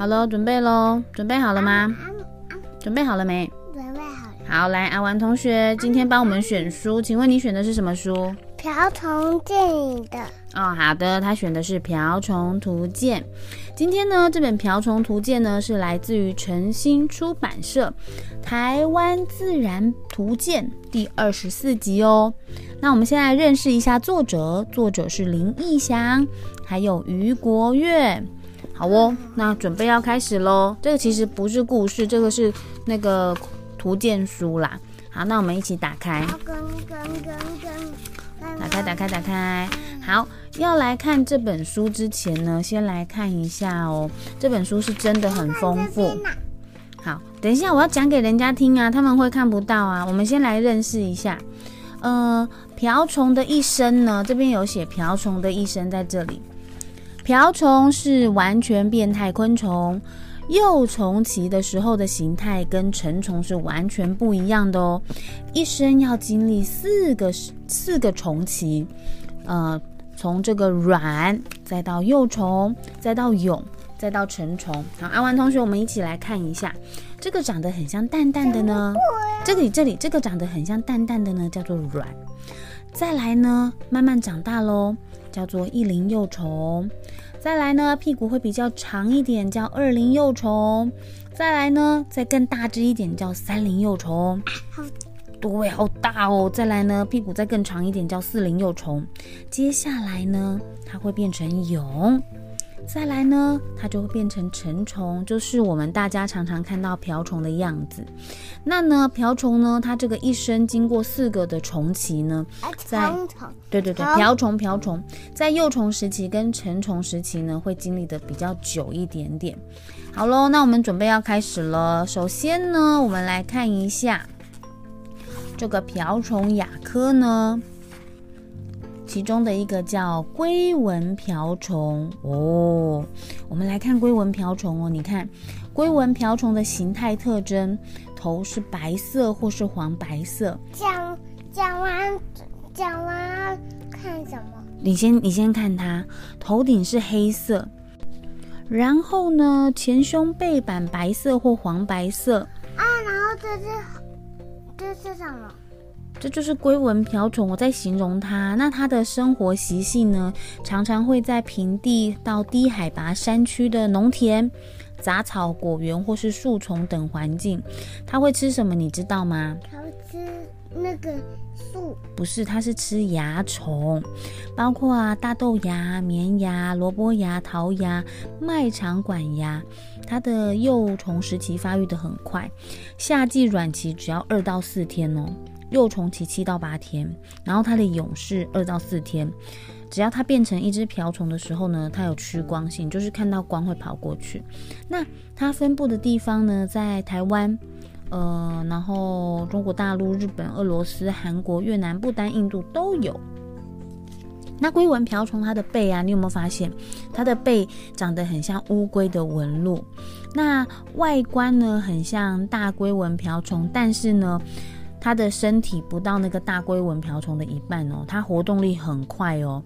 好了，准备喽，准备好了吗？准备好了没？准备好了。好，来，阿丸同学，今天帮我们选书，请问你选的是什么书？《瓢虫电影》的。哦，好的，他选的是《瓢虫图鉴》。今天呢，这本《瓢虫图鉴》呢是来自于诚心出版社《台湾自然图鉴》第二十四集哦。那我们先来认识一下作者，作者是林义祥，还有余国月。好哦，那准备要开始喽。这个其实不是故事，这个是那个图鉴书啦。好，那我们一起打开。打开，打开，打开。好，要来看这本书之前呢，先来看一下哦。这本书是真的很丰富。好，等一下我要讲给人家听啊，他们会看不到啊。我们先来认识一下。呃，瓢虫的一生呢，这边有写瓢虫的一生在这里。瓢虫是完全变态昆虫，幼虫期的时候的形态跟成虫是完全不一样的哦。一生要经历四个四个虫期，呃，从这个卵，再到幼虫，再到蛹，再到成虫。好，阿丸同学，我们一起来看一下，这个长得很像蛋蛋的呢，这里这里这个长得很像蛋蛋的呢，叫做卵。再来呢，慢慢长大喽。叫做一龄幼虫，再来呢，屁股会比较长一点，叫二零幼虫。再来呢，再更大只一点，叫三零幼虫。好，对，好大哦。再来呢，屁股再更长一点，叫四零幼虫。接下来呢，它会变成蛹。再来呢，它就会变成成虫，就是我们大家常常看到瓢虫的样子。那呢，瓢虫呢，它这个一生经过四个的虫期呢，在对对对，瓢虫瓢虫在幼虫时期跟成虫时期呢，会经历的比较久一点点。好喽，那我们准备要开始了。首先呢，我们来看一下这个瓢虫亚科呢。其中的一个叫龟纹瓢虫哦，我们来看龟纹瓢虫哦。你看，龟纹瓢虫的形态特征，头是白色或是黄白色。讲讲完讲完看什么？你先你先看它，头顶是黑色，然后呢，前胸背板白色或黄白色。啊，然后这是这是什么？这就是龟纹瓢虫，我在形容它。那它的生活习性呢，常常会在平地到低海拔山区的农田、杂草、果园或是树丛等环境。它会吃什么？你知道吗？它会吃那个树？不是，它是吃蚜虫，包括啊大豆芽、棉芽、萝卜芽、桃芽、麦长管芽。它的幼虫时期发育的很快，夏季卵期只要二到四天哦。幼虫期七到八天，然后它的蛹是二到四天。只要它变成一只瓢虫的时候呢，它有趋光性，就是看到光会跑过去。那它分布的地方呢，在台湾，呃，然后中国大陆、日本、俄罗斯、韩国、越南、不丹、印度都有。那龟纹瓢虫它的背啊，你有没有发现它的背长得很像乌龟的纹路？那外观呢，很像大龟纹瓢虫，但是呢。它的身体不到那个大龟纹瓢虫的一半哦，它活动力很快哦，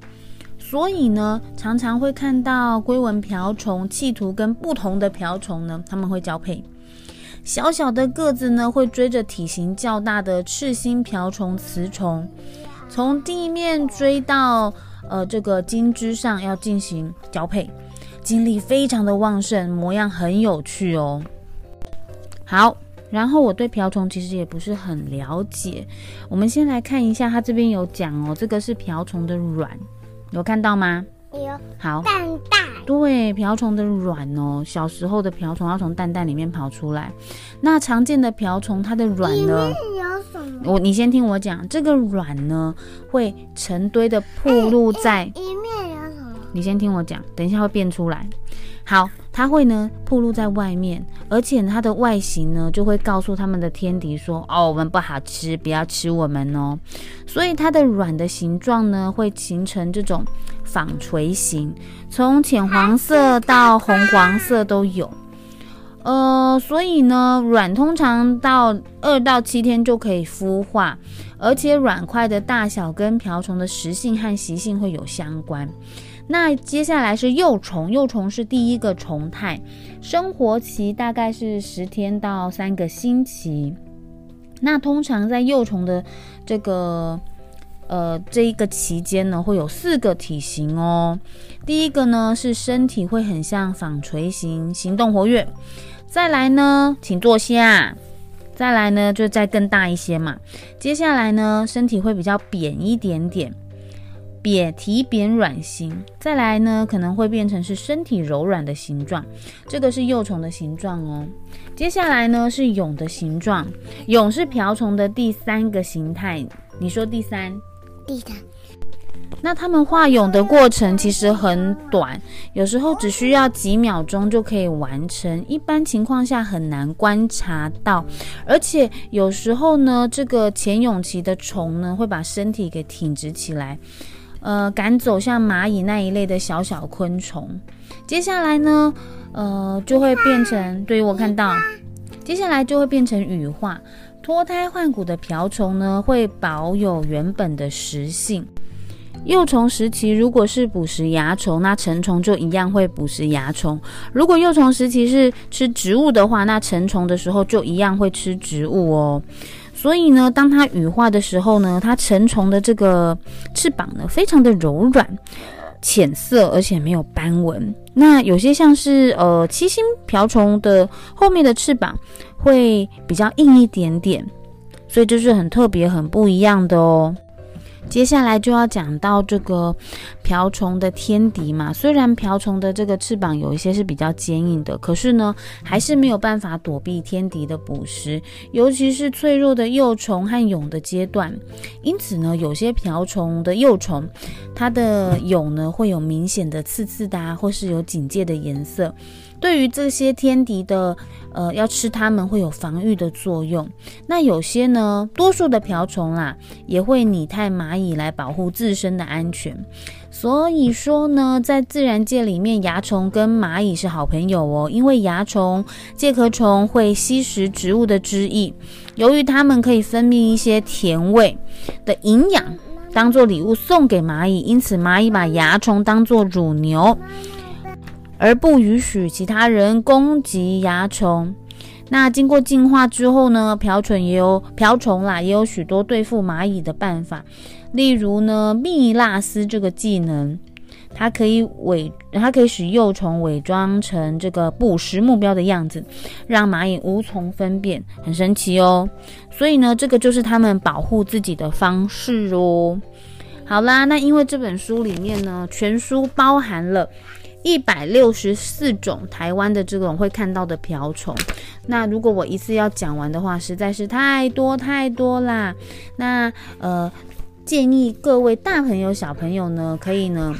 所以呢，常常会看到龟纹瓢虫企图跟不同的瓢虫呢，他们会交配。小小的个子呢，会追着体型较大的赤心瓢虫雌虫，从地面追到呃这个茎枝上要进行交配，精力非常的旺盛，模样很有趣哦。好。然后我对瓢虫其实也不是很了解，我们先来看一下，它这边有讲哦，这个是瓢虫的卵，有看到吗？有。好。蛋蛋。对，瓢虫的卵哦，小时候的瓢虫要从蛋蛋里面跑出来。那常见的瓢虫，它的卵呢？有什么？我你先听我讲，这个卵呢会成堆的铺露在。你先听我讲，等一下会变出来。好。它会呢暴露在外面，而且它的外形呢就会告诉他们的天敌说：“哦，我们不好吃，不要吃我们哦。”所以它的卵的形状呢会形成这种纺锤形，从浅黄色到红黄色都有。呃，所以呢，卵通常到二到七天就可以孵化，而且卵块的大小跟瓢虫的食性和习性会有相关。那接下来是幼虫，幼虫是第一个虫态，生活期大概是十天到三个星期。那通常在幼虫的这个呃这一个期间呢，会有四个体型哦。第一个呢是身体会很像纺锤形，行动活跃。再来呢，请坐下。再来呢，就再更大一些嘛。接下来呢，身体会比较扁一点点，扁体扁软型。再来呢，可能会变成是身体柔软的形状，这个是幼虫的形状哦。接下来呢是蛹的形状，蛹是瓢虫的第三个形态。你说第三？第三。那它们化蛹的过程其实很短，有时候只需要几秒钟就可以完成，一般情况下很难观察到。而且有时候呢，这个前蛹期的虫呢，会把身体给挺直起来，呃，赶走像蚂蚁那一类的小小昆虫。接下来呢，呃，就会变成，对于我看到，接下来就会变成羽化。脱胎换骨的瓢虫呢，会保有原本的食性。幼虫时期如果是捕食蚜虫，那成虫就一样会捕食蚜虫；如果幼虫时期是吃植物的话，那成虫的时候就一样会吃植物哦。所以呢，当它羽化的时候呢，它成虫的这个翅膀呢，非常的柔软、浅色，而且没有斑纹。那有些像是呃七星瓢虫的后面的翅膀会比较硬一点点，所以就是很特别、很不一样的哦。接下来就要讲到这个瓢虫的天敌嘛。虽然瓢虫的这个翅膀有一些是比较坚硬的，可是呢，还是没有办法躲避天敌的捕食，尤其是脆弱的幼虫和蛹的阶段。因此呢，有些瓢虫的幼虫，它的蛹呢会有明显的刺刺的，或是有警戒的颜色。对于这些天敌的，呃，要吃它们会有防御的作用。那有些呢，多数的瓢虫啦，也会拟态蚂蚁来保护自身的安全。所以说呢，在自然界里面，蚜虫跟蚂蚁是好朋友哦。因为蚜虫、介壳虫会吸食植物的汁液，由于它们可以分泌一些甜味的营养，当做礼物送给蚂蚁，因此蚂蚁把蚜虫当做乳牛。而不允许其他人攻击蚜虫。那经过进化之后呢？瓢虫也有瓢虫啦，也有许多对付蚂蚁的办法。例如呢，蜜蜡丝这个技能，它可以伪，它可以使幼虫伪装成这个捕食目标的样子，让蚂蚁无从分辨，很神奇哦。所以呢，这个就是他们保护自己的方式哦。好啦，那因为这本书里面呢，全书包含了。一百六十四种台湾的这种会看到的瓢虫，那如果我一次要讲完的话，实在是太多太多啦。那呃，建议各位大朋友小朋友呢，可以呢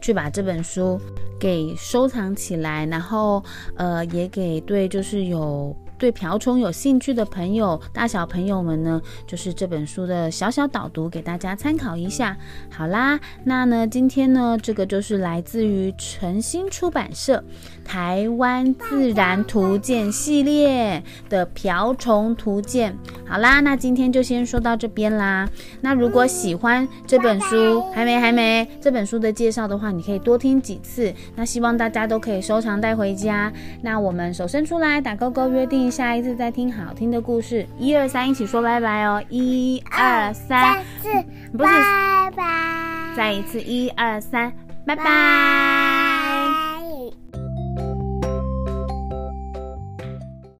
去把这本书给收藏起来，然后呃也给对就是有。对瓢虫有兴趣的朋友，大小朋友们呢，就是这本书的小小导读，给大家参考一下。好啦，那呢，今天呢，这个就是来自于诚心出版社。台湾自然图鉴系列的瓢虫图鉴，好啦，那今天就先说到这边啦。那如果喜欢这本书，还没还没这本书的介绍的话，你可以多听几次。那希望大家都可以收藏带回家。那我们手伸出来打勾勾，约定下一次再听好听的故事。一二三，一起说拜拜哦！一二三，不是，拜拜。再一次，一二三，拜拜。